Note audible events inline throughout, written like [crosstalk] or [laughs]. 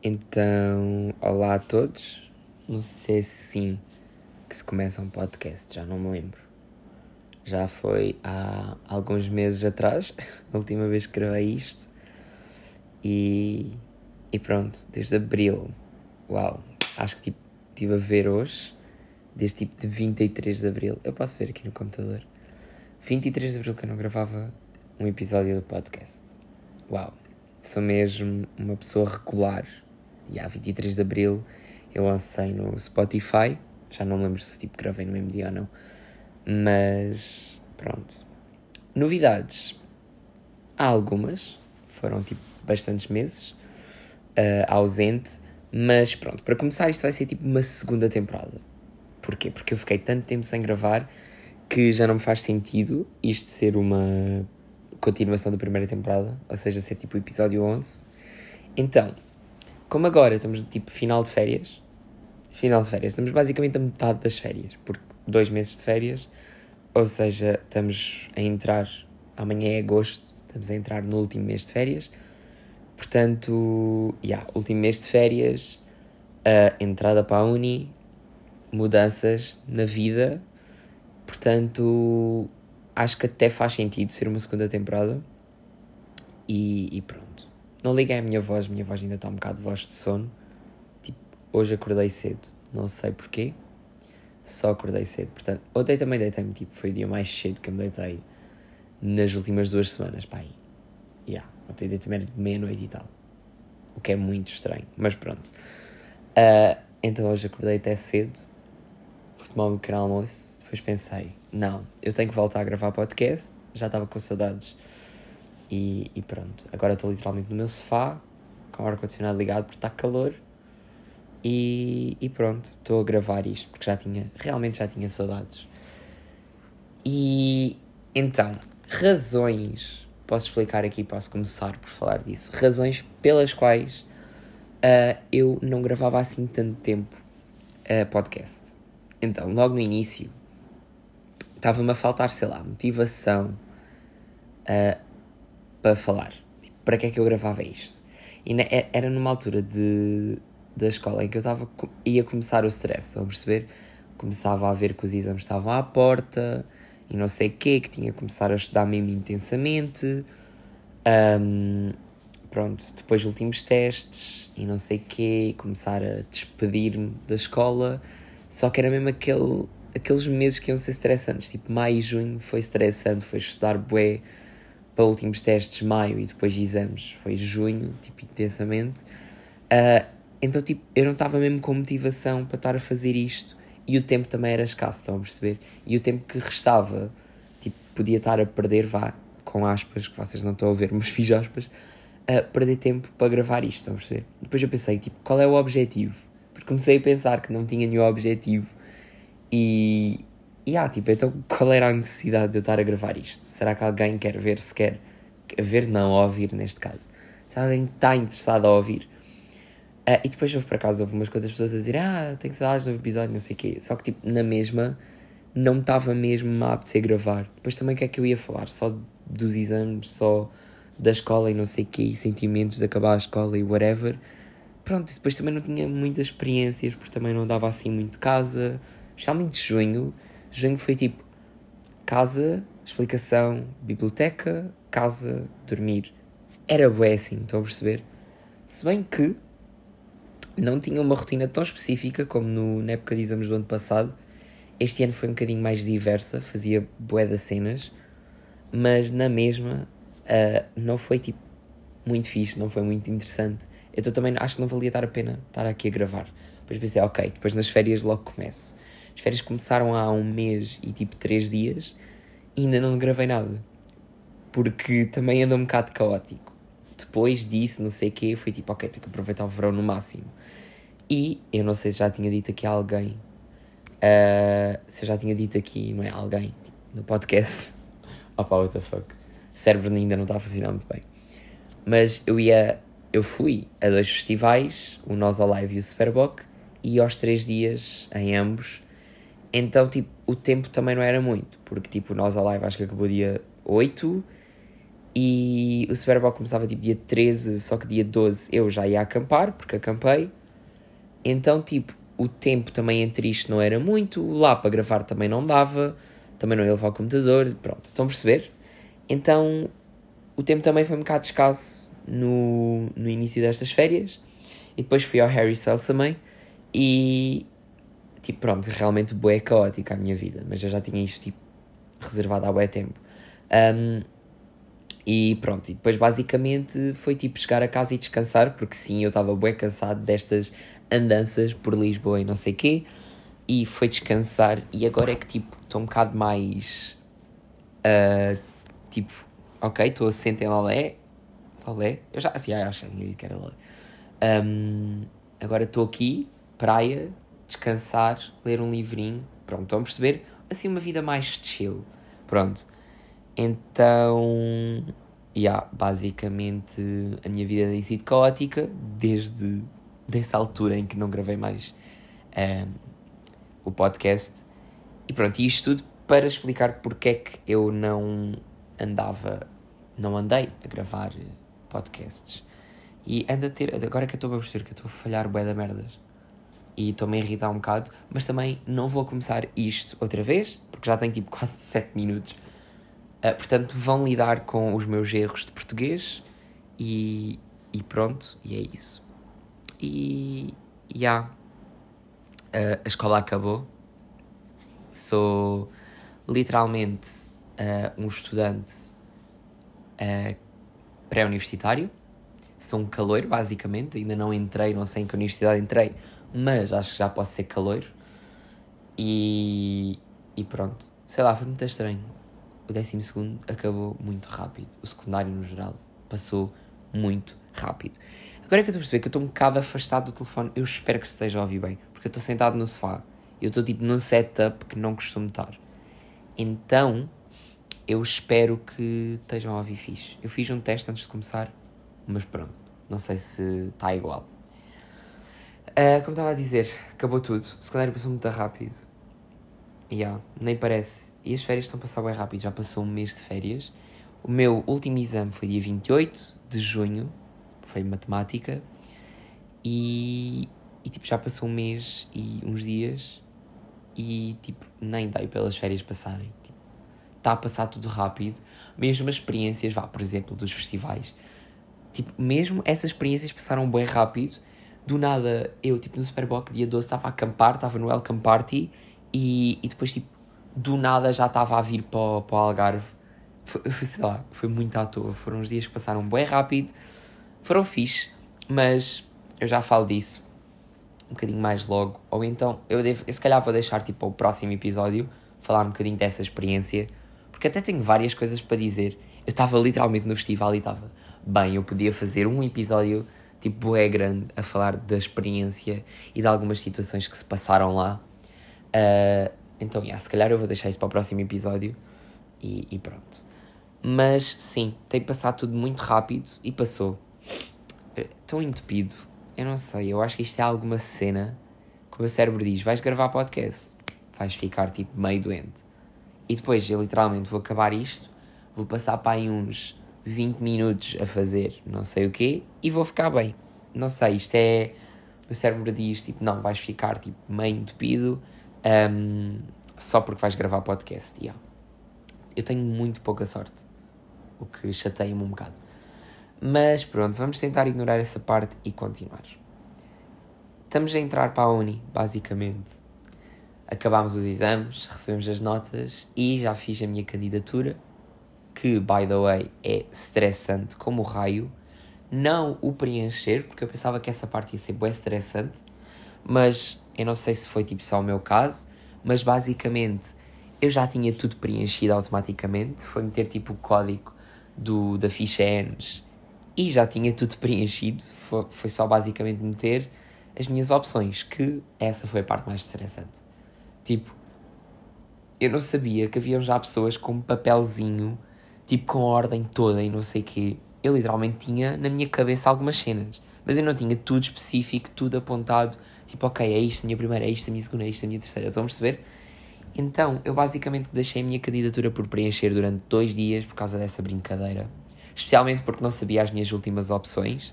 Então, olá a todos. Não sei se é assim que se começa um podcast, já não me lembro. Já foi há alguns meses atrás, [laughs] a última vez que gravei isto. E, e pronto, desde abril. Uau, acho que tipo, estive a ver hoje, desde tipo de 23 de abril. Eu posso ver aqui no computador. 23 de abril que eu não gravava um episódio do podcast. Uau, sou mesmo uma pessoa regular e há 23 de Abril eu lancei no Spotify. Já não lembro se tipo gravei no mesmo dia ou não. Mas pronto. Novidades. Há algumas. Foram tipo bastantes meses uh, ausente. Mas pronto, para começar isto vai ser tipo uma segunda temporada. Porquê? Porque eu fiquei tanto tempo sem gravar que já não me faz sentido isto ser uma continuação da primeira temporada, ou seja, ser tipo o episódio 11. Então, como agora estamos tipo final de férias, final de férias, estamos basicamente a metade das férias, porque dois meses de férias, ou seja, estamos a entrar, amanhã é agosto, estamos a entrar no último mês de férias, portanto, yeah, último mês de férias, a entrada para a uni, mudanças na vida, portanto, acho que até faz sentido ser uma segunda temporada, e, e pronto. Não liguei à minha voz, minha voz ainda está um bocado de voz de sono. Tipo, hoje acordei cedo, não sei porquê, só acordei cedo. Portanto, ontem também deitei-me, tipo, foi o dia mais cedo que eu me deitei nas últimas duas semanas, pai. Yeah, ontem deitei-me de meia-noite e tal. O que é muito estranho, mas pronto. Uh, então hoje acordei até cedo, por tomar o meu pequeno almoço. Depois pensei, não, eu tenho que voltar a gravar podcast. Já estava com saudades e, e pronto, agora estou literalmente no meu sofá, com o ar-condicionado ligado porque está calor. E, e pronto, estou a gravar isto porque já tinha, realmente já tinha saudades. E então, razões, posso explicar aqui, posso começar por falar disso. Razões pelas quais uh, eu não gravava assim tanto tempo uh, podcast. Então, logo no início, estava-me a faltar, sei lá, motivação. Uh, para falar. Tipo, para que é que eu gravava isto? E na, era numa altura de, da escola em que eu estava ia começar o stress, estão a perceber? Começava a ver que os exames estavam à porta e não sei o quê, que tinha que começar a estudar mesmo intensamente. Um, pronto, depois últimos testes e não sei o quê, começar a despedir-me da escola. Só que era mesmo aquele, aqueles meses que iam ser estressantes, tipo maio e junho foi estressante, foi estudar bué, para últimos testes maio e depois exames foi junho, tipo, intensamente. Uh, então, tipo, eu não estava mesmo com motivação para estar a fazer isto e o tempo também era escasso, estão a perceber? E o tempo que restava, tipo, podia estar a perder, vá, com aspas, que vocês não estão a ver, mas [laughs] fiz aspas, a perder tempo para gravar isto, estão a perceber? Depois eu pensei, tipo, qual é o objetivo? Porque comecei a pensar que não tinha nenhum objetivo e, e ah, tipo, então qual era a necessidade de eu estar a gravar isto? Será que alguém quer ver se quer? Ver não, ouvir neste caso. Se alguém está interessado a ouvir. Uh, e depois houve por acaso houve umas quantas pessoas a dizer ah, tenho saudades no episódio, não sei o quê. Só que tipo, na mesma não estava mesmo a apetecer gravar. Depois também o que é que eu ia falar? Só dos exames, só da escola e não sei o quê, sentimentos de acabar a escola e whatever. Pronto, depois também não tinha muitas experiências, porque também não dava assim muito casa. Especialmente de junho, Junho foi tipo casa, explicação, biblioteca, casa, dormir. Era bué assim, estão a perceber? Se bem que não tinha uma rotina tão específica como no, na época de exames do ano passado. Este ano foi um bocadinho mais diversa, fazia bué das cenas, mas na mesma uh, não foi tipo muito fixe, não foi muito interessante. Então também acho que não valia dar a pena estar aqui a gravar. Depois pensei, ok, depois nas férias logo começo. As férias começaram há um mês e tipo três dias e ainda não gravei nada. Porque também anda um bocado caótico. Depois disso, não sei o quê, foi tipo, ok, tenho que aproveitar o verão no máximo. E eu não sei se já tinha dito aqui a alguém, uh, se eu já tinha dito aqui, não é? Alguém, tipo, no podcast. [laughs] Opa, what the fuck. O cérebro ainda não está a funcionar muito bem. Mas eu ia, eu fui a dois festivais, o Nós Alive e o Superboc, e aos três dias, em ambos, então, tipo, o tempo também não era muito, porque, tipo, nós a live acho que acabou dia 8 E o Super Bowl começava tipo dia 13, só que dia 12 eu já ia acampar, porque acampei. Então, tipo, o tempo também entre isto não era muito, lá para gravar também não dava, também não ia levar o computador, pronto, estão a perceber? Então, o tempo também foi um bocado escasso no, no início destas férias. E depois fui ao Harry Styles também. E, tipo, pronto, realmente boa caótica a minha vida. Mas eu já tinha isto, tipo, reservado há bué tempo. Um, e pronto, e depois basicamente foi tipo chegar a casa e descansar, porque sim, eu estava bem cansado destas andanças por Lisboa e não sei quê, e foi descansar, e agora é que tipo, estou um bocado mais, uh, tipo, ok, estou assente em Lolé, Lolé, eu já, assim, acho que era Lolé, um, agora estou aqui, praia, descansar, ler um livrinho, pronto, estão a perceber? Assim, uma vida mais chill, pronto. Então, yeah, basicamente a minha vida tem sido caótica desde dessa altura em que não gravei mais um, ehm, o podcast. E pronto, e isto tudo para explicar porque é que eu não andava, não andei a gravar podcasts. E ando a ter, agora que eu estou a perceber que eu estou a falhar bué da merdas e estou-me a irritar um bocado, mas também não vou começar isto outra vez, porque já tenho tipo [laughs] quase 7 minutos Uh, portanto, vão lidar com os meus erros de português e, e pronto, e é isso. E, já, yeah, uh, a escola acabou. Sou literalmente uh, um estudante pré-universitário. Sou um caloiro, basicamente. Ainda não entrei, não sei em que universidade entrei, mas acho que já posso ser caloiro. E, e pronto. Sei lá, foi muito estranho o décimo segundo acabou muito rápido. O secundário, no geral, passou muito rápido. Agora é que eu estou a perceber que eu estou um bocado afastado do telefone. Eu espero que esteja a ouvir bem. Porque eu estou sentado no sofá. Eu estou tipo num setup que não costumo estar. Então, eu espero que estejam a ouvir fixe. Eu fiz um teste antes de começar, mas pronto. Não sei se está igual. Uh, como estava a dizer, acabou tudo. O secundário passou muito rápido. E yeah, nem parece. E as férias estão a passar bem rápido, já passou um mês de férias. O meu último exame foi dia 28 de junho, foi matemática, e, e tipo, já passou um mês e uns dias, e tipo, nem dei pelas férias passarem. Está tipo, a passar tudo rápido, mesmo as experiências, vá, por exemplo, dos festivais. Tipo, mesmo essas experiências passaram bem rápido. Do nada, eu, tipo, no Superboc, dia 12, estava a acampar, estava no Welcome Party, e, e depois, tipo, do nada já estava a vir para, para o Algarve. Foi, [laughs] sei lá, foi muito à toa. Foram uns dias que passaram bem rápido, foram fixe, mas eu já falo disso um bocadinho mais logo. Ou então, eu, devo, eu se calhar vou deixar tipo o próximo episódio falar um bocadinho dessa experiência, porque até tenho várias coisas para dizer. Eu estava literalmente no festival e estava bem, eu podia fazer um episódio tipo é grande a falar da experiência e de algumas situações que se passaram lá. Uh, então, yeah, se calhar eu vou deixar isso para o próximo episódio e, e pronto. Mas sim, tem passado tudo muito rápido e passou. Estou entupido. Eu não sei, eu acho que isto é alguma cena que o meu cérebro diz: vais gravar podcast, vais ficar tipo meio doente. E depois eu literalmente vou acabar isto, vou passar para aí uns 20 minutos a fazer não sei o quê e vou ficar bem. Não sei, isto é. O cérebro diz tipo: não, vais ficar tipo meio entupido um, só porque vais gravar podcast. Yeah. Eu tenho muito pouca sorte, o que chateia-me um bocado. Mas pronto, vamos tentar ignorar essa parte e continuar. Estamos a entrar para a Uni, basicamente. Acabámos os exames, recebemos as notas e já fiz a minha candidatura, que, by the way, é estressante como o raio. Não o preencher, porque eu pensava que essa parte ia ser bem estressante, mas eu não sei se foi tipo só o meu caso, mas basicamente eu já tinha tudo preenchido automaticamente. Foi meter tipo o código do, da ficha ENS e já tinha tudo [laughs] preenchido. Foi, foi só basicamente meter as minhas opções, que essa foi a parte mais estressante. Tipo, eu não sabia que haviam já pessoas com papelzinho, tipo com a ordem toda e não sei o. Eu literalmente tinha na minha cabeça algumas cenas, mas eu não tinha tudo específico, tudo apontado Tipo, ok, é isto a minha primeira, é isto a minha segunda, é isto a minha terceira. Estão a perceber? Então, eu basicamente deixei a minha candidatura por preencher durante dois dias por causa dessa brincadeira. especialmente porque não sabia as minhas últimas opções,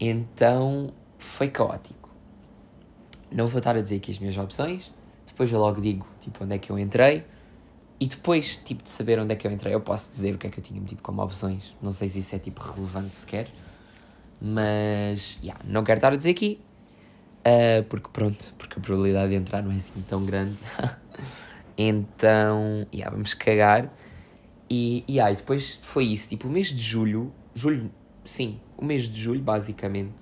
então foi caótico. Não vou estar a dizer aqui as minhas opções, depois eu logo digo tipo, onde é que eu entrei, e depois tipo, de saber onde é que eu entrei, eu posso dizer o que é que eu tinha metido como opções. Não sei se isso é tipo relevante sequer, mas yeah, não quero estar a dizer aqui, uh, porque pronto, porque a probabilidade de entrar não é assim tão grande. [laughs] então, yeah, vamos cagar. E, e aí, depois foi isso, tipo, o mês de julho, julho, sim, o mês de julho, basicamente,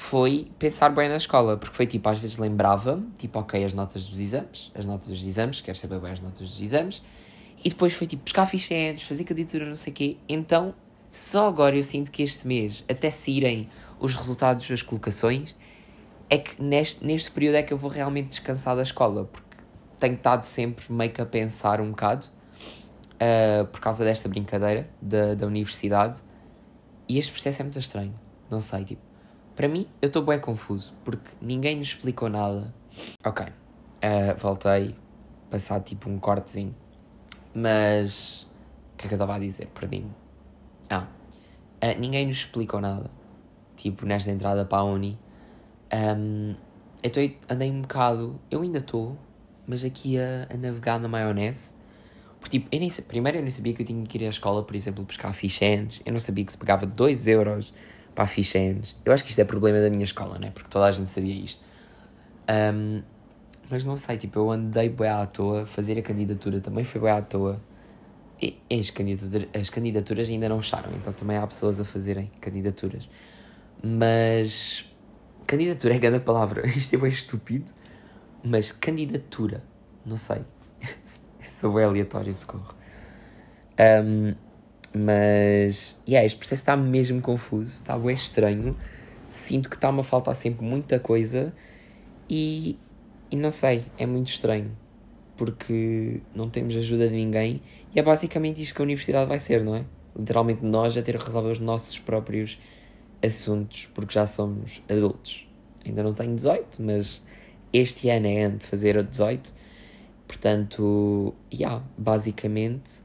foi pensar bem na escola, porque foi tipo, às vezes lembrava-me, tipo, ok, as notas dos exames, as notas dos exames, quero saber bem as notas dos exames, e depois foi tipo, buscar fichetes, fazer candidatura, não sei o quê, então, só agora eu sinto que este mês, até se irem os resultados das colocações, é que neste, neste período é que eu vou realmente descansar da escola, porque tenho estado sempre meio que a pensar um bocado, uh, por causa desta brincadeira da, da universidade. E este processo é muito estranho. Não sei, tipo. Para mim, eu estou bem confuso, porque ninguém nos explicou nada. Ok, uh, voltei, passado tipo um cortezinho. Mas. O que é que eu estava a dizer? Perdi-me. Ah, uh, ninguém nos explicou nada. Tipo, nesta entrada para a Uni. Um, eu tô, andei um bocado. Eu ainda estou, mas aqui a, a navegar na maionese porque, tipo, eu nem, primeiro eu nem sabia que eu tinha que ir à escola, por exemplo, buscar fichens. Eu não sabia que se pagava 2 euros para fichens. Eu acho que isto é problema da minha escola, né? Porque toda a gente sabia isto. Um, mas não sei, tipo, eu andei bem à toa. Fazer a candidatura também foi bem à toa. E as candidaturas, as candidaturas ainda não fecharam, então também há pessoas a fazerem candidaturas. Mas. Candidatura é grande palavra. [laughs] Isto é bem estúpido. Mas candidatura. Não sei. [laughs] Sou bem aleatório, socorro. Um, mas, yeah, este processo está mesmo confuso, está bem estranho. Sinto que está-me a faltar sempre muita coisa e, e não sei, é muito estranho. Porque não temos ajuda de ninguém e é basicamente isto que a universidade vai ser, não é? Literalmente nós a ter que resolver os nossos próprios assuntos porque já somos adultos. Ainda não tenho 18, mas este ano é ano de fazer o 18 Portanto, yeah, basicamente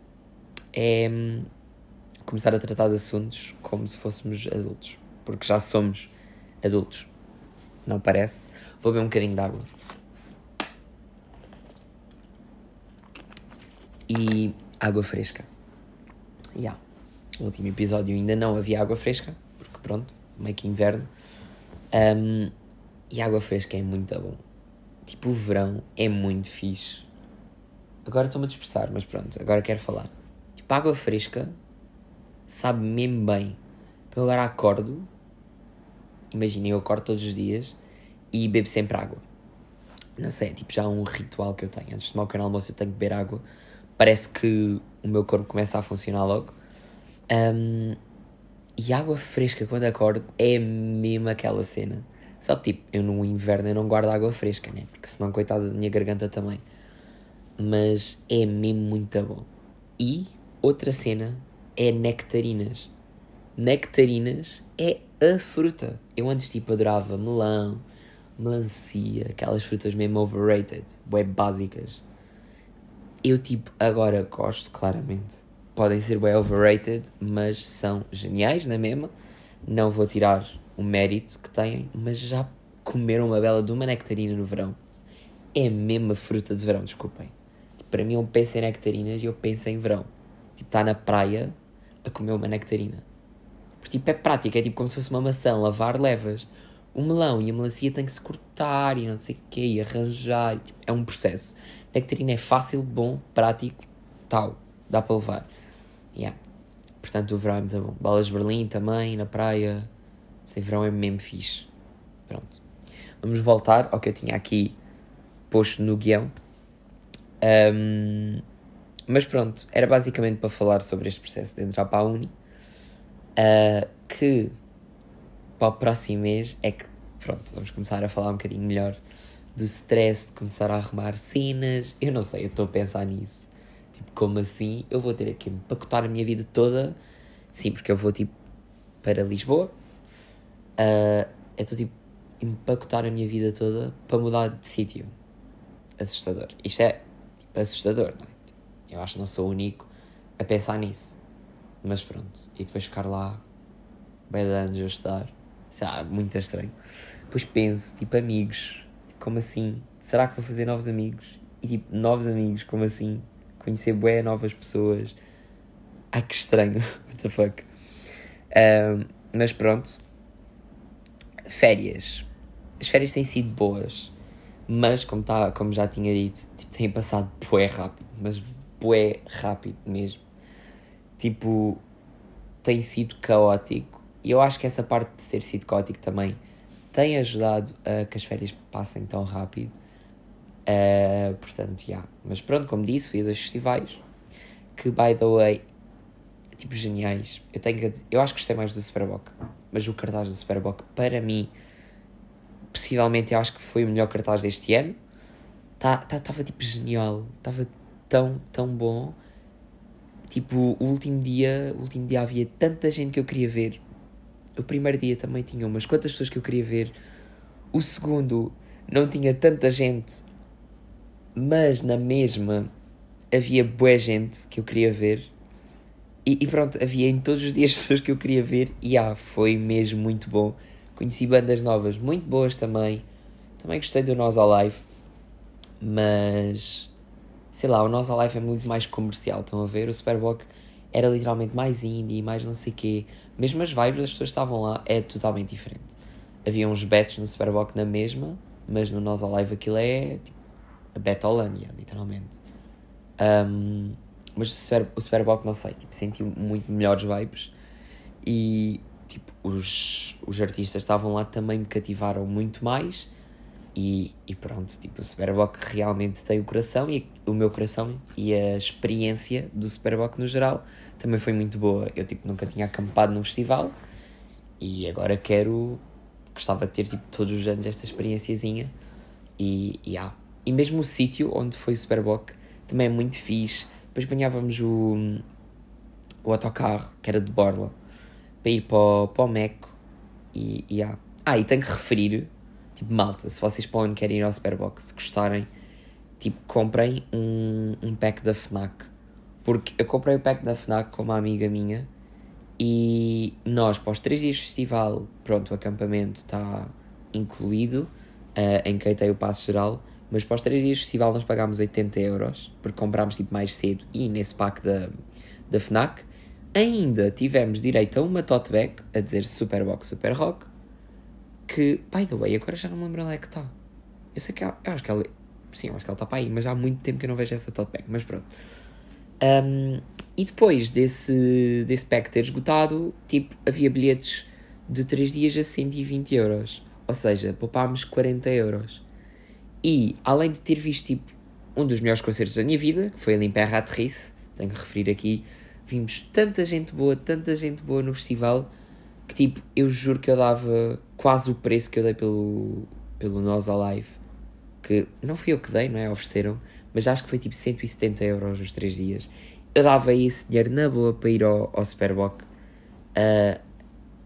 é começar a tratar de assuntos como se fôssemos adultos, porque já somos adultos, não parece? Vou beber um bocadinho de água. E água fresca. Yeah. No último episódio ainda não havia água fresca, porque pronto, meio que inverno. Um, e água fresca é muito bom. Tipo, o verão é muito fixe. Agora estou-me a dispersar, mas pronto, agora quero falar. Tipo, água fresca sabe mesmo bem. Então agora acordo, imaginem, eu acordo todos os dias e bebo sempre água. Não sei, é tipo já um ritual que eu tenho. Antes de tomar o pequeno almoço eu tenho que beber água. Parece que o meu corpo começa a funcionar logo. Um, e água fresca quando acordo é mesmo aquela cena. Só que tipo, eu no inverno eu não guardo água fresca, né? Porque senão, coitada da minha garganta também mas é mesmo muito bom. E outra cena é nectarinas. Nectarinas é a fruta. Eu antes tipo adorava melão, melancia, aquelas frutas mesmo overrated, web básicas. Eu tipo agora gosto claramente. Podem ser bem overrated, mas são geniais na é mesma. Não vou tirar o mérito que têm, mas já comeram uma bela de uma nectarina no verão. É a mesma fruta de verão, desculpem. Para mim, eu penso em nectarinas e eu penso em verão. Tipo, está na praia a comer uma nectarina. Porque, tipo, é prático. É tipo como se fosse uma maçã. Lavar, levas. O melão e a melancia tem que se cortar e não sei o quê. E arranjar. Tipo, é um processo. Nectarina é fácil, bom, prático, tal. Dá para levar. Yeah. Portanto, o verão é muito bom. Balas de Berlim também, na praia. Sem verão é mesmo fixe. Pronto. Vamos voltar ao que eu tinha aqui posto no guião. Um, mas pronto, era basicamente para falar sobre este processo de entrar para a Uni. Uh, que para o próximo mês é que, pronto, vamos começar a falar um bocadinho melhor do stress de começar a arrumar cenas. Eu não sei, eu estou a pensar nisso. Tipo, como assim? Eu vou ter que empacotar a minha vida toda. Sim, porque eu vou tipo para Lisboa. Uh, eu estou tipo empacotar a minha vida toda para mudar de sítio. Assustador. Isto é assustador, não é? Eu acho que não sou o único a pensar nisso. mas pronto. E depois ficar lá, bem de anos a estudar. Sei lá, muito estranho. Depois penso, tipo, amigos, como assim? Será que vou fazer novos amigos? E tipo, novos amigos, como assim? Conhecer bué novas pessoas. Ai que estranho, [laughs] what the fuck. Um, mas pronto. Férias. As férias têm sido boas. Mas, como, tá, como já tinha dito, tipo, têm passado bué rápido. Mas bué rápido mesmo. Tipo, tem sido caótico. E eu acho que essa parte de ter sido caótico também tem ajudado a que as férias passem tão rápido. Uh, portanto, já. Yeah. Mas pronto, como disse, fui a dois festivais. Que, by the way, tipo, geniais. Eu tenho que eu acho que gostei mais do Superboc. Mas o cartaz do Superboc, para mim, possivelmente eu acho que foi o melhor cartaz deste ano. Estava tá, tá, tipo genial. Estava tão, tão bom. Tipo, o último dia, o último dia havia tanta gente que eu queria ver. O primeiro dia também tinha umas quantas pessoas que eu queria ver. O segundo não tinha tanta gente, mas na mesma havia boa gente que eu queria ver. E, e, pronto, havia em todos os dias [laughs] pessoas que eu queria ver e ah, foi mesmo muito bom. Conheci bandas novas muito boas também. Também gostei do Nós Alive, mas sei lá, o Nós Alive é muito mais comercial. Estão a ver? O Superboc era literalmente mais indie, mais não sei quê. Mesmo as vibes das pessoas que estavam lá é totalmente diferente. Havia uns betos no Superboc na mesma, mas no Nós Alive aquilo é tipo a Betolândia, literalmente. Um, mas o, Super, o Superboc não sei, tipo, senti muito melhores vibes e tipo, os, os artistas estavam lá também me cativaram muito mais e, e pronto, tipo, o Superboc realmente tem o coração e o meu coração e a experiência do Superboc no geral também foi muito boa. Eu tipo nunca tinha acampado num festival e agora quero gostava de ter tipo todos os anos esta experiênciazinha e, e, ah. e mesmo o sítio onde foi o Superboc também é muito fixe depois apanhávamos o, o autocarro, que era de Borla, para ir para o, para o Meco. E, e ah. ah, e tenho que referir, tipo, malta, se vocês para onde querem ir ao Superbox, se gostarem, tipo, comprem um, um pack da FNAC. Porque eu comprei o pack da FNAC com uma amiga minha e nós, para os 3 dias de festival, pronto, o acampamento está incluído, uh, o passo geral, mas para os 3 dias de festival nós pagámos 80 euros, porque comprámos tipo mais cedo e nesse pack da, da FNAC. Ainda tivemos direito a uma tote bag a dizer Superbox Super Rock, que, by the way, agora já não me lembro onde é que está. Eu sei que eu acho que ela, sim, eu acho que ela está para aí, mas há muito tempo que eu não vejo essa tote bag, mas pronto. Um, e depois desse, desse pack ter esgotado, tipo, havia bilhetes de 3 dias a 120 euros. Ou seja, poupámos 40 euros. E, além de ter visto, tipo, um dos melhores concertos da minha vida, que foi ali em Perratrice, tenho que referir aqui, vimos tanta gente boa, tanta gente boa no festival, que, tipo, eu juro que eu dava quase o preço que eu dei pelo, pelo Nós Alive, que não fui eu que dei, não é? Ofereceram, mas acho que foi, tipo, 170 euros nos 3 dias. Eu dava esse dinheiro na boa para ir ao, ao uh,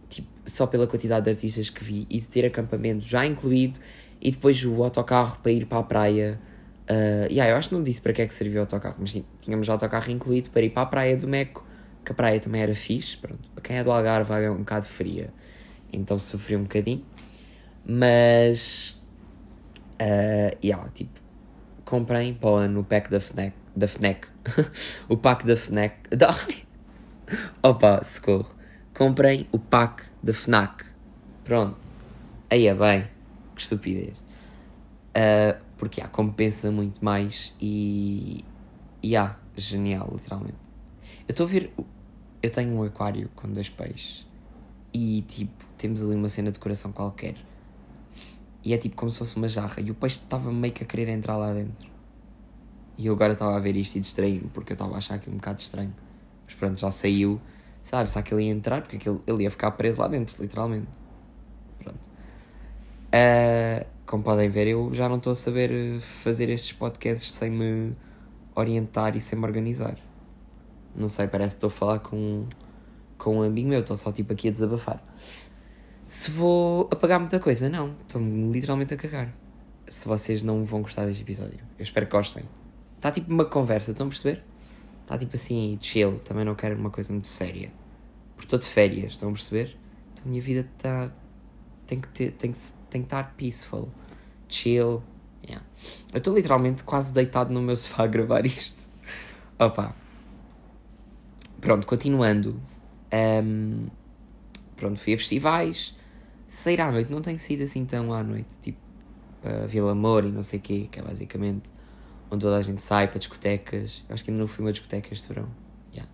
tipo, só pela quantidade de artistas que vi e de ter acampamento já incluído e depois o autocarro para ir para a praia. Uh, yeah, eu acho que não disse para que é que serviu o autocarro, mas tínhamos o autocarro incluído para ir para a praia do Meco, que a praia também era fixe. Pronto. Para quem é do Algarve é um bocado fria, então sofri um bocadinho. Mas, uh, yeah, tipo, comprei para o ano o pack da FNAC. Da FNAC. o pack da FNAC. Opa, socorro. Comprei o pack da FNAC. Pronto. Aí é bem que estupidez. Uh, porque há, compensa muito mais e. E há, genial, literalmente. Eu estou a ver. Eu tenho um aquário com dois peixes e tipo, temos ali uma cena de coração qualquer. E é tipo como se fosse uma jarra e o peixe estava meio que a querer entrar lá dentro. E eu agora estava a ver isto e distraí-me porque eu estava a achar aquilo um bocado estranho. Mas pronto, já saiu. Sabe, se ele ia entrar, porque ele ia ficar preso lá dentro, literalmente. Pronto. Uh, como podem ver, eu já não estou a saber fazer estes podcasts sem me orientar e sem me organizar. Não sei, parece que estou a falar com, com um amigo meu, estou só tipo aqui a desabafar. Se vou apagar muita coisa, não, estou-me literalmente a cagar. Se vocês não vão gostar deste episódio, eu espero que gostem. Está tipo uma conversa, estão a perceber? Está tipo assim, chill. Também não quero uma coisa muito séria. Porque estou de férias, estão a perceber? Então a minha vida está. Tem que, ter, tem, que, tem que estar peaceful. Chill. Yeah. Eu estou literalmente quase deitado no meu sofá a gravar isto. Opa. Pronto, continuando. Um, pronto, fui a festivais. Sair à noite não tenho saído assim tão à noite. Tipo, para Vila Amor e não sei o quê, que é basicamente onde toda a gente sai para discotecas. Eu acho que ainda não fui uma discoteca este verão. Yeah.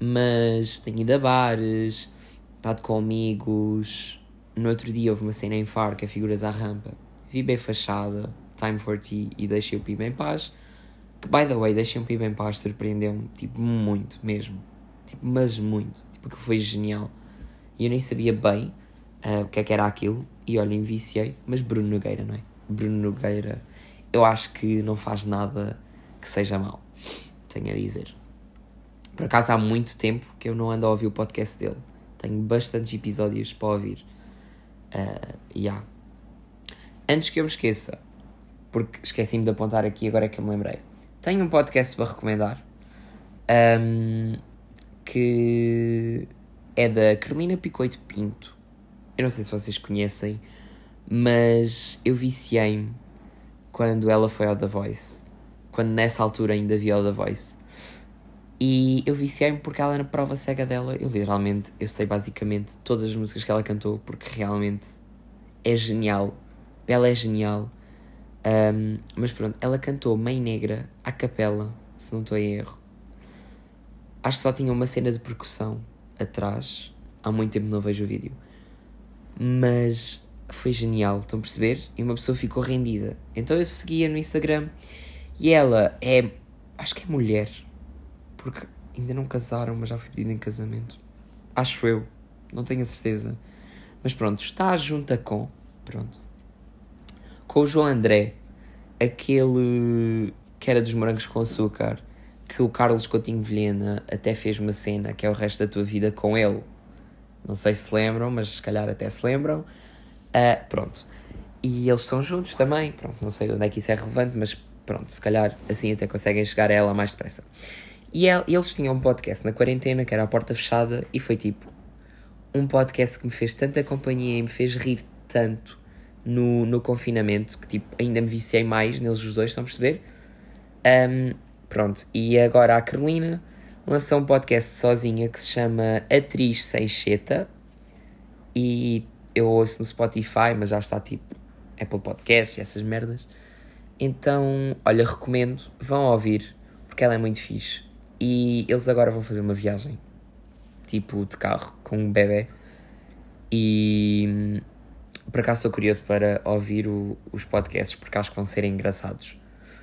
Mas tenho ido a bares, estado com amigos. No outro dia houve uma cena em Faro que é Figuras à Rampa. Vi bem fachada, Time for Tea e Deixei o Piba em Paz. Que, by the way, Deixei o Piba em Paz surpreendeu-me, tipo, muito mesmo. Tipo, mas muito. Tipo, aquilo foi genial. E eu nem sabia bem uh, o que é que era aquilo. E olha, enviciei. Mas Bruno Nogueira, não é? Bruno Nogueira eu acho que não faz nada que seja mal, tenho a dizer. Por acaso há muito tempo que eu não ando a ouvir o podcast dele. Tenho bastantes episódios para ouvir. Uh, yeah. Antes que eu me esqueça, porque esqueci-me de apontar aqui, agora é que eu me lembrei. Tenho um podcast para recomendar um, que é da Carolina Picoito Pinto. Eu não sei se vocês conhecem, mas eu viciei-me quando ela foi ao The Voice. Quando nessa altura ainda havia o The Voice. E eu viciei-me porque ela na prova cega dela, eu literalmente, eu sei basicamente todas as músicas que ela cantou, porque realmente é genial. Ela é genial. Um, mas pronto, ela cantou Mãe Negra à capela, se não estou em erro. Acho que só tinha uma cena de percussão atrás. Há muito tempo não vejo o vídeo. Mas foi genial, estão a perceber? E uma pessoa ficou rendida. Então eu seguia no Instagram e ela é. Acho que é mulher. Porque ainda não casaram, mas já foi pedida em casamento. Acho eu. Não tenho a certeza. Mas pronto, está junta com. Pronto. Com o João André, aquele que era dos morangos com açúcar, que o Carlos Coutinho Vilhena até fez uma cena que é o resto da tua vida com ele. Não sei se lembram, mas se calhar até se lembram Uh, pronto. E eles são juntos também. Pronto, não sei onde é que isso é relevante, mas pronto, se calhar assim até conseguem chegar a ela mais depressa. E el, eles tinham um podcast na quarentena que era a porta fechada e foi tipo um podcast que me fez tanta companhia e me fez rir tanto no, no confinamento que tipo ainda me viciei mais neles os dois, estão a perceber? Um, pronto, e agora a Carolina lançou um podcast sozinha que se chama Atriz Seixeta e eu ouço no Spotify, mas já está tipo Apple Podcasts e essas merdas. Então, olha, recomendo, vão ouvir, porque ela é muito fixe. E eles agora vão fazer uma viagem, tipo de carro, com um bebê. E por acaso estou curioso para ouvir o, os podcasts, porque acho que vão ser engraçados.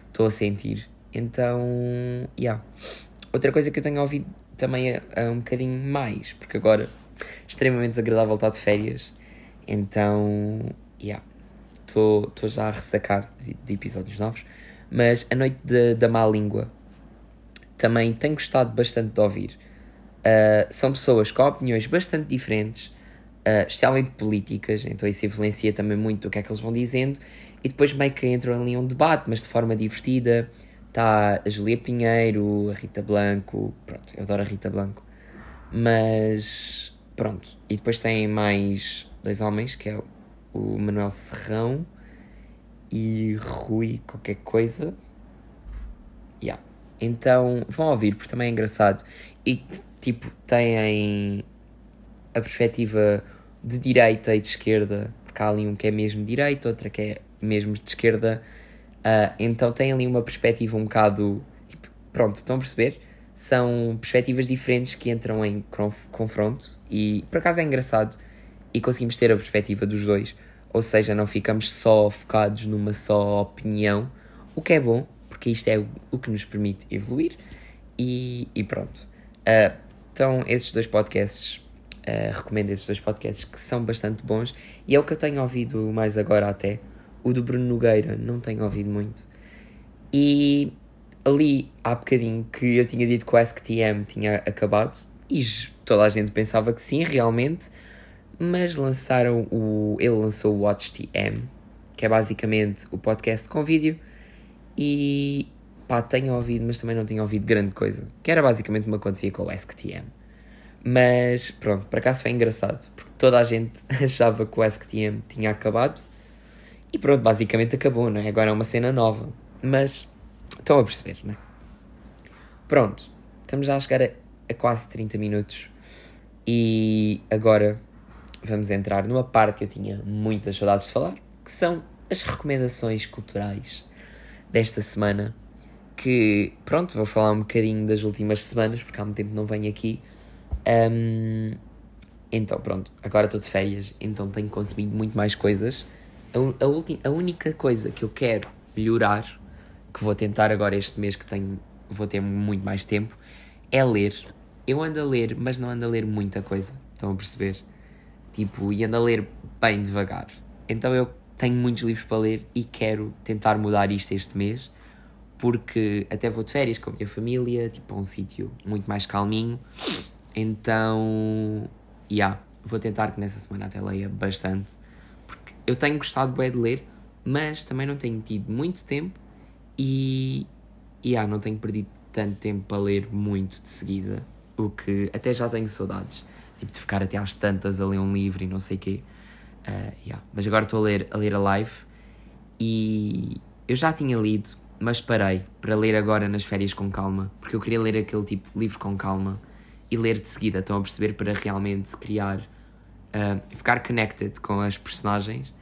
Estou a sentir. Então, yeah. Outra coisa que eu tenho ouvido também é, é um bocadinho mais, porque agora extremamente desagradável estar de férias então, yeah, estou já a ressacar de, de, episódios novos. Mas a noite de, da má língua também tenho gostado bastante de ouvir. Uh, são pessoas com opiniões bastante diferentes, uh, especialmente políticas, então isso influencia também muito o que é que eles vão dizendo. E depois meio que entram ali um debate, mas de forma divertida. Está a Julia Pinheiro, a Rita Blanco. Pronto, eu adoro a Rita Blanco. Mas pronto. E depois tem mais dois homens, que é o Manuel Serrão e Rui qualquer coisa. Yeah. Então vão ouvir, porque também é engraçado. E tipo, têm a perspectiva de direita e de esquerda, porque há ali um que é mesmo de direita, outra que é mesmo de esquerda. Uh, então tem ali uma perspectiva um bocado. Tipo, pronto, estão a perceber? São perspectivas diferentes que entram em confronto e por acaso é engraçado e conseguimos ter a perspectiva dos dois, ou seja, não ficamos só focados numa só opinião, o que é bom, porque isto é o que nos permite evoluir e, e pronto. Uh, então, esses dois podcasts, uh, recomendo esses dois podcasts que são bastante bons e é o que eu tenho ouvido mais agora até. O do Bruno Nogueira não tenho ouvido muito. E ali há bocadinho que eu tinha dito que o AskTM tinha acabado e toda a gente pensava que sim, realmente mas lançaram o. Ele lançou o Watch que é basicamente o podcast com vídeo. E pá, tenho ouvido, mas também não tinha ouvido grande coisa. Que era basicamente o que acontecia com o AskTM. Mas pronto, por acaso foi engraçado, porque toda a gente [laughs] achava que o AskTM tinha acabado. E pronto, basicamente acabou, não é? Agora é uma cena nova. Mas estão a perceber, não é? Pronto, estamos já a chegar a, a quase 30 minutos. E agora vamos entrar numa parte que eu tinha muitas saudades de falar, que são as recomendações culturais desta semana. Que, pronto, vou falar um bocadinho das últimas semanas, porque há muito tempo não venho aqui. Um, então, pronto, agora estou de férias, então tenho consumido muito mais coisas. A, a, a única coisa que eu quero melhorar, que vou tentar agora este mês, que tenho, vou ter muito mais tempo, é ler. Eu ando a ler, mas não ando a ler muita coisa, estão a perceber? Tipo, e ando a ler bem devagar. Então eu tenho muitos livros para ler e quero tentar mudar isto este mês, porque até vou de férias com a minha família, tipo a um sítio muito mais calminho. Então, yeah, vou tentar que nessa semana até leia bastante, porque eu tenho gostado bem de ler, mas também não tenho tido muito tempo e, yeah, não tenho perdido tanto tempo para ler muito de seguida, o que até já tenho saudades tipo de ficar até às tantas a ler um livro e não sei o quê. Uh, yeah. Mas agora estou a ler, a ler a live e eu já tinha lido, mas parei para ler agora nas férias com calma, porque eu queria ler aquele tipo livro com calma e ler de seguida, estão a perceber, para realmente criar, uh, ficar connected com as personagens.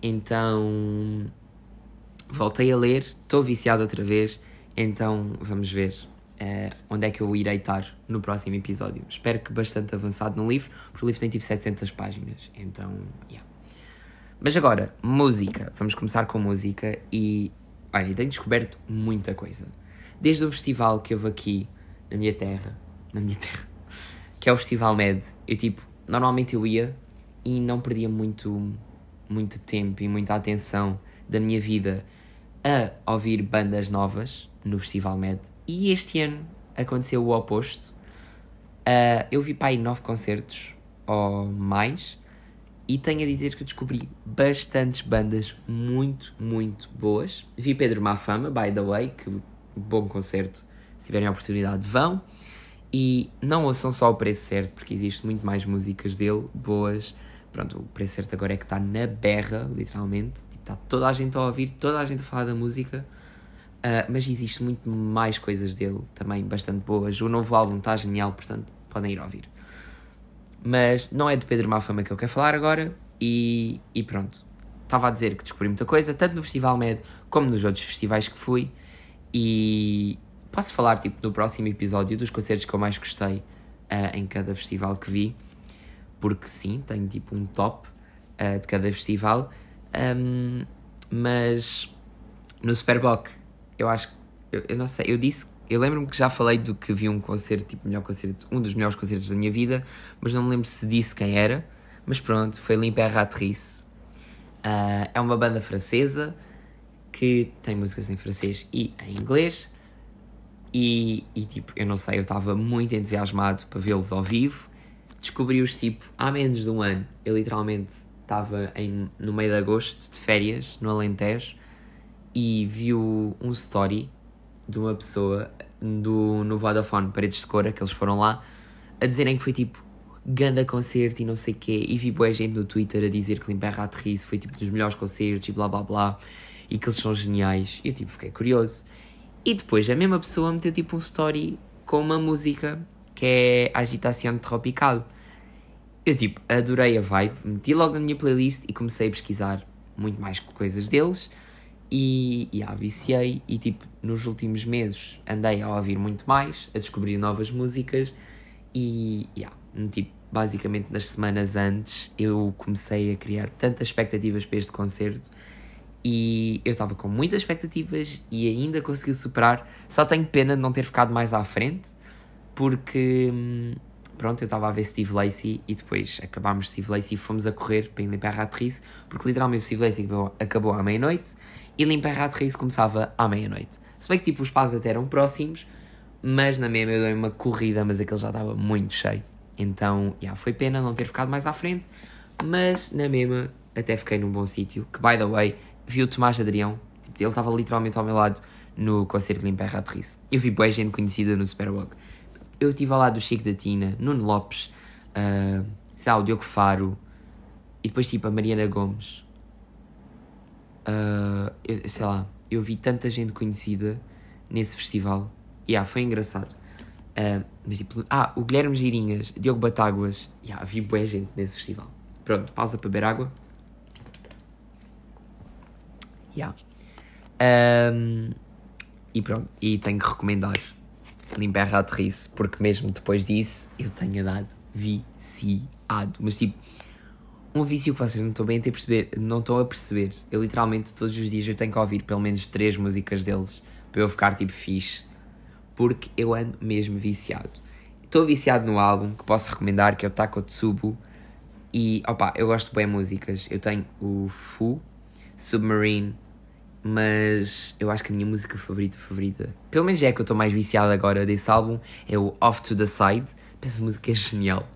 Então voltei a ler, estou viciado outra vez, então vamos ver uh, onde é que eu irei estar no próximo episódio. Espero que bastante avançado no livro, porque o livro tem tipo 700 páginas, então, yeah. Mas agora, música. Vamos começar com música e, olha, tenho descoberto muita coisa. Desde o festival que houve aqui na minha terra, na minha terra, que é o Festival Med, eu tipo, normalmente eu ia e não perdia muito, muito tempo e muita atenção da minha vida a ouvir bandas novas no Festival Med e este ano aconteceu o oposto. Uh, eu vi para aí nove concertos ou mais e tenho a dizer que descobri bastantes bandas muito, muito boas. Vi Pedro Mafama, by the way, que bom concerto. Se tiverem a oportunidade, vão. E não ouçam só o preço certo, porque existe muito mais músicas dele, boas. Pronto, o preço certo agora é que está na berra, literalmente. Tipo, está toda a gente a ouvir, toda a gente a falar da música. Uh, mas existe muito mais coisas dele também bastante boas. O novo álbum está genial, portanto podem ir ouvir. Mas não é de Pedro Mafama que eu quero falar agora e, e pronto. Estava a dizer que descobri muita coisa, tanto no Festival Med como nos outros festivais que fui. E posso falar tipo, no próximo episódio dos concertos que eu mais gostei uh, em cada festival que vi. Porque sim, tenho tipo um top uh, de cada festival. Um, mas no Superboc eu acho que. Eu, eu, não sei, eu disse. Eu lembro-me que já falei do que vi um concerto, tipo, melhor concerto, um dos melhores concertos da minha vida, mas não me lembro se disse quem era. Mas pronto, foi L'Imperatrice. Uh, é uma banda francesa que tem músicas em francês e em inglês. E, e tipo, eu não sei, eu estava muito entusiasmado para vê-los ao vivo. Descobri-os tipo há menos de um ano. Eu literalmente estava no meio de agosto de férias no Alentejo e viu um story de uma pessoa do, no Vodafone Paredes de Cora, que eles foram lá, a dizerem que foi tipo ganda concerto e não sei o quê, e vi boa gente no Twitter a dizer que Limperratrice foi tipo dos melhores concertos e blá blá blá, e que eles são geniais. E eu tipo fiquei curioso. E depois a mesma pessoa meteu tipo um story com uma música que é Agitação Tropical. Eu tipo adorei a vibe, meti logo na minha playlist e comecei a pesquisar muito mais coisas deles. E, e ah, viciei e tipo, nos últimos meses andei a ouvir muito mais, a descobrir novas músicas e yeah, tipo, basicamente nas semanas antes eu comecei a criar tantas expectativas para este concerto e eu estava com muitas expectativas e ainda consegui superar. Só tenho pena de não ter ficado mais à frente porque pronto, eu estava a ver Steve Lacey e depois acabámos Steve Lacey e fomos a correr para a atriz porque literalmente Steve Lacey acabou, acabou à meia-noite e L'Imperatrice começava à meia-noite. Se bem que tipo, os palcos até eram próximos, mas na mesma eu dei uma corrida, mas aquele já estava muito cheio. Então, yeah, foi pena não ter ficado mais à frente, mas na mesma até fiquei num bom sítio. Que, by the way, vi o Tomás Adrião, tipo, ele estava literalmente ao meu lado no concerto de Limpa Ratriz. Eu vi boa gente conhecida no Superwalk. Eu estive ao lado do Chico da Tina, Nuno Lopes, uh, sei lá, o Diogo Faro e depois tipo a Mariana Gomes. Uh, eu, sei lá, eu vi tanta gente conhecida nesse festival. E yeah, foi engraçado. Uh, mas tipo, ah, o Guilherme Girinhas, Diogo Batáguas, yeah, vi boa gente nesse festival. Pronto, pausa para beber água. Yeah. Um, e pronto, e tenho que recomendar Limperra Aterrice, porque mesmo depois disso eu tenho dado viciado. Mas tipo, um vício que vocês não estão bem a perceber, não estão a perceber. Eu literalmente todos os dias eu tenho que ouvir pelo menos três músicas deles para eu ficar tipo fixe, porque eu ando mesmo viciado. Estou viciado no álbum que posso recomendar, que é o Taco Tsubu. E opa, eu gosto de músicas. Eu tenho o Fu, Submarine, mas eu acho que a minha música favorita, favorita, pelo menos é a que eu estou mais viciado agora desse álbum, é o Off to the Side. Essa música é genial,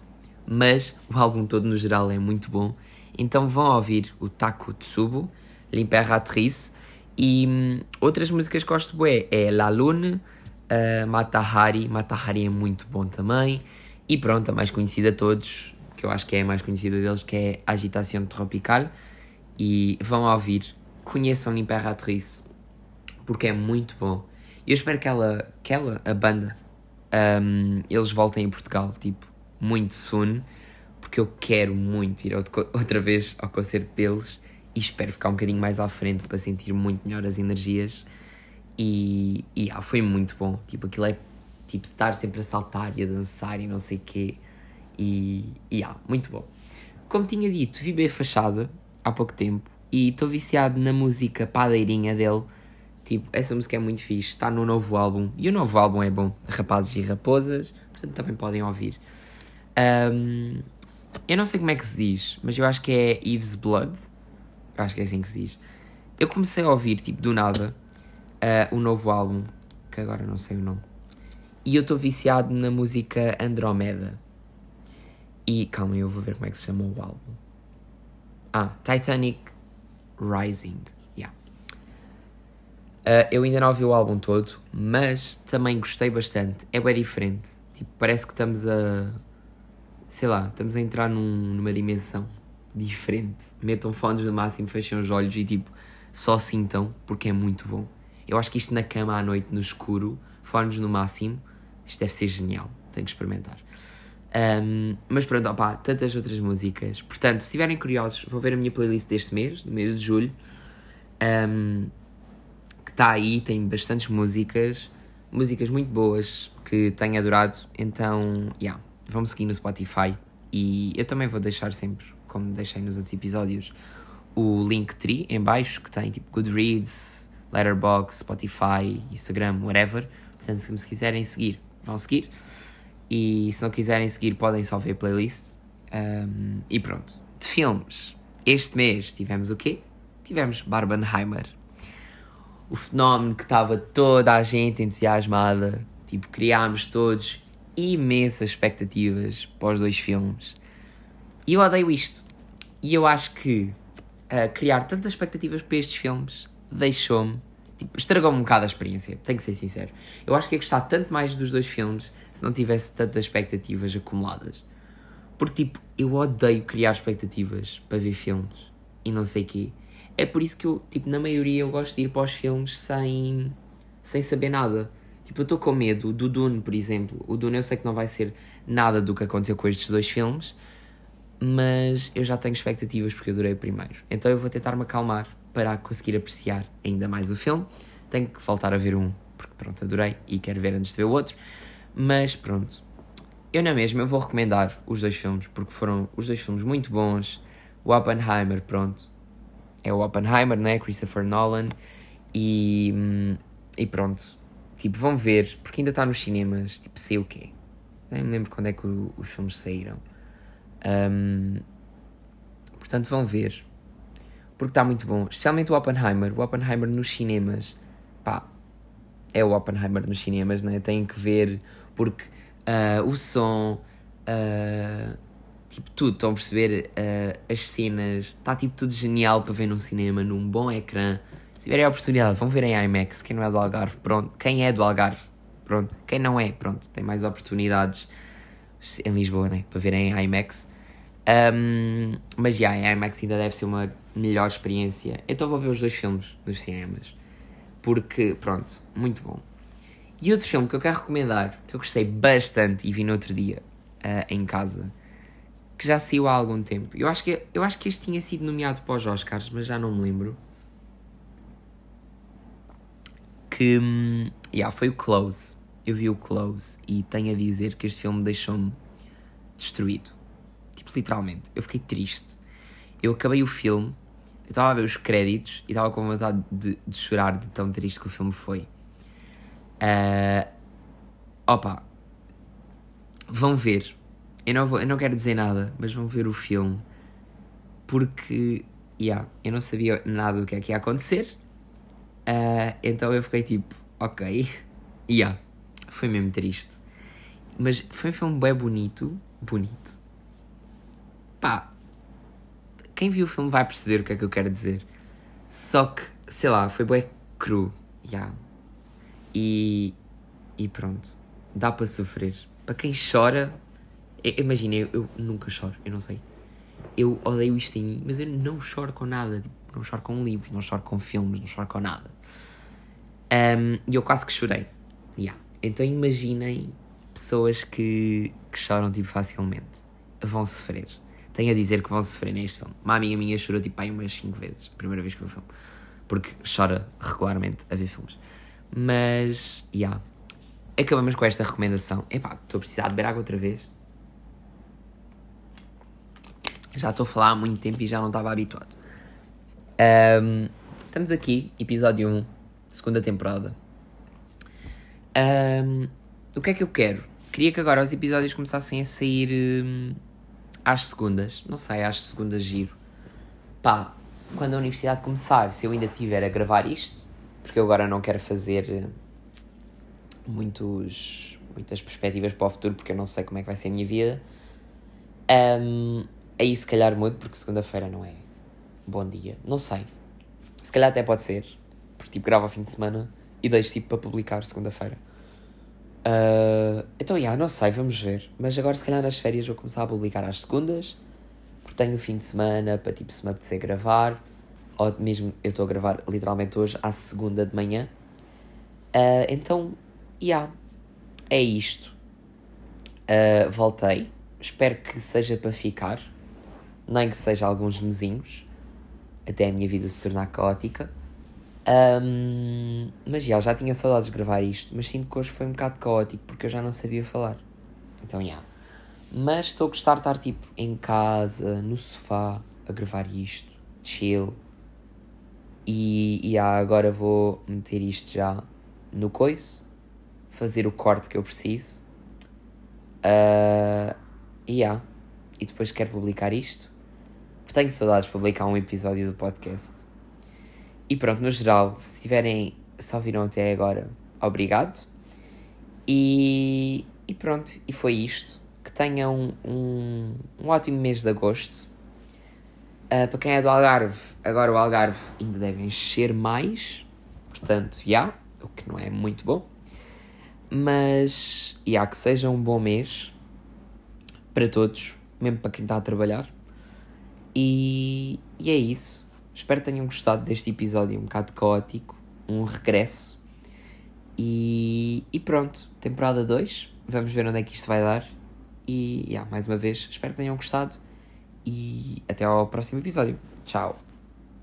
mas o álbum todo no geral é muito bom. Então vão ouvir o Taco Tsubo, L'Imperatrice e hum, outras músicas que gosto bem é La Lune, uh, Matahari. Matahari é muito bom também. E pronto, a mais conhecida de todos, que eu acho que é a mais conhecida deles, que é Agitação Tropical. E vão ouvir conheçam Imperatrice, porque é muito bom. Eu espero que ela, que ela a banda, um, eles voltem em Portugal, tipo, muito soon, porque eu quero muito ir outra vez ao concerto deles e espero ficar um bocadinho mais à frente para sentir muito melhor as energias. E, e ah, foi muito bom. Tipo, aquilo é tipo estar sempre a saltar e a dançar e não sei o quê. E, e ah, muito bom. Como tinha dito, vi bem a fachada há pouco tempo e estou viciado na música padeirinha dele. Tipo, essa música é muito fixe, está no novo álbum. E o novo álbum é bom, Rapazes e Raposas, portanto também podem ouvir. Um, eu não sei como é que se diz, mas eu acho que é Eve's Blood. Eu acho que é assim que se diz. Eu comecei a ouvir, tipo, do nada, uh, o novo álbum, que agora não sei o nome. E eu estou viciado na música Andromeda. E calma, eu vou ver como é que se chama o álbum. Ah, Titanic Rising. Yeah. Uh, eu ainda não ouvi o álbum todo, mas também gostei bastante. É bem diferente. Tipo, parece que estamos a. Sei lá, estamos a entrar num, numa dimensão diferente. Metam fones no máximo, fechem os olhos e tipo, só sintam, porque é muito bom. Eu acho que isto na cama à noite, no escuro, fones no máximo, isto deve ser genial. Tenho que experimentar. Um, mas pronto, opá, tantas outras músicas. Portanto, se estiverem curiosos, vou ver a minha playlist deste mês, do mês de julho, um, que está aí, tem bastantes músicas, músicas muito boas que tenho adorado. Então, yeah, vão-me seguir no Spotify e eu também vou deixar sempre, como deixei nos outros episódios, o Linktree em baixo, que tem tipo Goodreads, Letterboxd, Spotify, Instagram, whatever. Portanto, se me quiserem seguir, vão seguir. E se não quiserem seguir, podem só ver a playlist. Um, e pronto. De filmes, este mês tivemos o quê? Tivemos Barbenheimer. O fenómeno que estava toda a gente entusiasmada. Tipo, criámos todos imensas expectativas para os dois filmes. E eu odeio isto. E eu acho que uh, criar tantas expectativas para estes filmes deixou-me. Tipo, estragou-me um bocado a experiência, tenho que ser sincero. Eu acho que ia gostar tanto mais dos dois filmes se não tivesse tantas expectativas acumuladas. Porque, tipo, eu odeio criar expectativas para ver filmes e não sei quê. É por isso que eu, tipo, na maioria eu gosto de ir para os filmes sem, sem saber nada. Tipo, eu estou com medo do Dune, por exemplo. O Dune eu sei que não vai ser nada do que aconteceu com estes dois filmes, mas eu já tenho expectativas porque eu adorei o primeiro. Então eu vou tentar me acalmar para conseguir apreciar ainda mais o filme. Tenho que voltar a ver um, porque pronto, adorei e quero ver antes de ver o outro. Mas pronto, eu na mesma eu vou recomendar os dois filmes porque foram os dois filmes muito bons. O Oppenheimer, pronto, é o Oppenheimer, né? Christopher Nolan. E, e pronto, tipo, vão ver, porque ainda está nos cinemas, tipo, sei o quê. Nem me lembro quando é que o, os filmes saíram. Um, portanto, vão ver, porque está muito bom. Especialmente o Oppenheimer. O Oppenheimer nos cinemas, pá, é o Oppenheimer nos cinemas, né? Têm que ver porque uh, o som, uh, tipo tudo, estão a perceber? Uh, as cenas, está tipo tudo genial para ver num cinema, num bom ecrã. Se tiverem a oportunidade, vão ver em IMAX. Quem não é do Algarve, pronto. Quem é do Algarve, pronto. Quem não é, pronto. Tem mais oportunidades em Lisboa, né? Para verem em IMAX. Um, mas já, yeah, em IMAX ainda deve ser uma melhor experiência. Então vou ver os dois filmes nos cinemas. Porque, pronto, muito bom. E outro filme que eu quero recomendar, que eu gostei bastante e vi no outro dia uh, em casa, que já saiu há algum tempo. Eu acho, que, eu acho que este tinha sido nomeado para os Oscars, mas já não me lembro. Que. Yeah, foi o Close. Eu vi o Close e tenho a dizer que este filme deixou-me destruído. Tipo, literalmente. Eu fiquei triste. Eu acabei o filme, eu estava a ver os créditos e estava com vontade de, de chorar de tão triste que o filme foi. Uh, opa, vão ver. Eu não, vou, eu não quero dizer nada, mas vão ver o filme porque, yeah, eu não sabia nada do que é que ia acontecer. Uh, então eu fiquei tipo, ok, [laughs] yeah, foi mesmo triste. Mas foi um filme bem bonito, bonito. Pá, quem viu o filme vai perceber o que é que eu quero dizer. Só que, sei lá, foi bem cru, yeah. E, e pronto, dá para sofrer. Para quem chora, imagina, eu, eu, nunca choro, eu não sei. Eu odeio isto em mim, mas eu não choro com nada. Tipo, não choro com livros, não choro com filmes, não choro com nada. Um, e eu quase que chorei. Yeah. Então imaginem pessoas que, que choram tipo facilmente. Vão sofrer. Tenho a dizer que vão sofrer neste filme. Uma amiga minha chorou tipo aí umas 5 vezes, a primeira vez que viu o filme. Porque chora regularmente a ver filmes. Mas, já. Yeah. Acabamos com esta recomendação. Epá, estou a precisar de beber água outra vez. Já estou a falar há muito tempo e já não estava habituado. Um, estamos aqui, episódio 1, segunda temporada. Um, o que é que eu quero? Queria que agora os episódios começassem a sair um, às segundas. Não sei, às segundas giro. Pá, quando a universidade começar, se eu ainda estiver a gravar isto, porque eu agora não quero fazer muitos, muitas perspectivas para o futuro, porque eu não sei como é que vai ser a minha vida. Um, aí se calhar mudo, porque segunda-feira não é bom dia. Não sei. Se calhar até pode ser, porque tipo gravo ao fim de semana e deixo tipo para publicar segunda-feira. Uh, então, já, yeah, não sei, vamos ver. Mas agora, se calhar, nas férias vou começar a publicar às segundas, porque tenho o fim de semana para, tipo, se me apetecer gravar ou mesmo eu estou a gravar literalmente hoje, à segunda de manhã. Uh, então, yeah, é isto. Uh, voltei. Espero que seja para ficar. Nem que seja alguns mesinhos. Até a minha vida se tornar caótica. Um, mas já, já tinha saudades de gravar isto. Mas sinto que hoje foi um bocado caótico porque eu já não sabia falar. Então, já. Yeah. Mas estou a gostar de estar tipo em casa, no sofá, a gravar isto. Chill e, e ah, agora vou meter isto já no coiso, fazer o corte que eu preciso. Uh, e ah, e depois quero publicar isto. Tenho saudades de publicar um episódio do podcast. E pronto, no geral, se tiverem, se ouviram até agora, obrigado. E, e pronto, e foi isto. Que tenham um, um ótimo mês de agosto. Uh, para quem é do Algarve, agora o Algarve ainda deve encher mais, portanto, já, yeah, o que não é muito bom. Mas, já, yeah, que seja um bom mês para todos, mesmo para quem está a trabalhar. E, e é isso. Espero que tenham gostado deste episódio um bocado caótico, um regresso. E, e pronto, temporada 2. Vamos ver onde é que isto vai dar. E, yeah, mais uma vez, espero que tenham gostado e até ao próximo episódio. Tchau!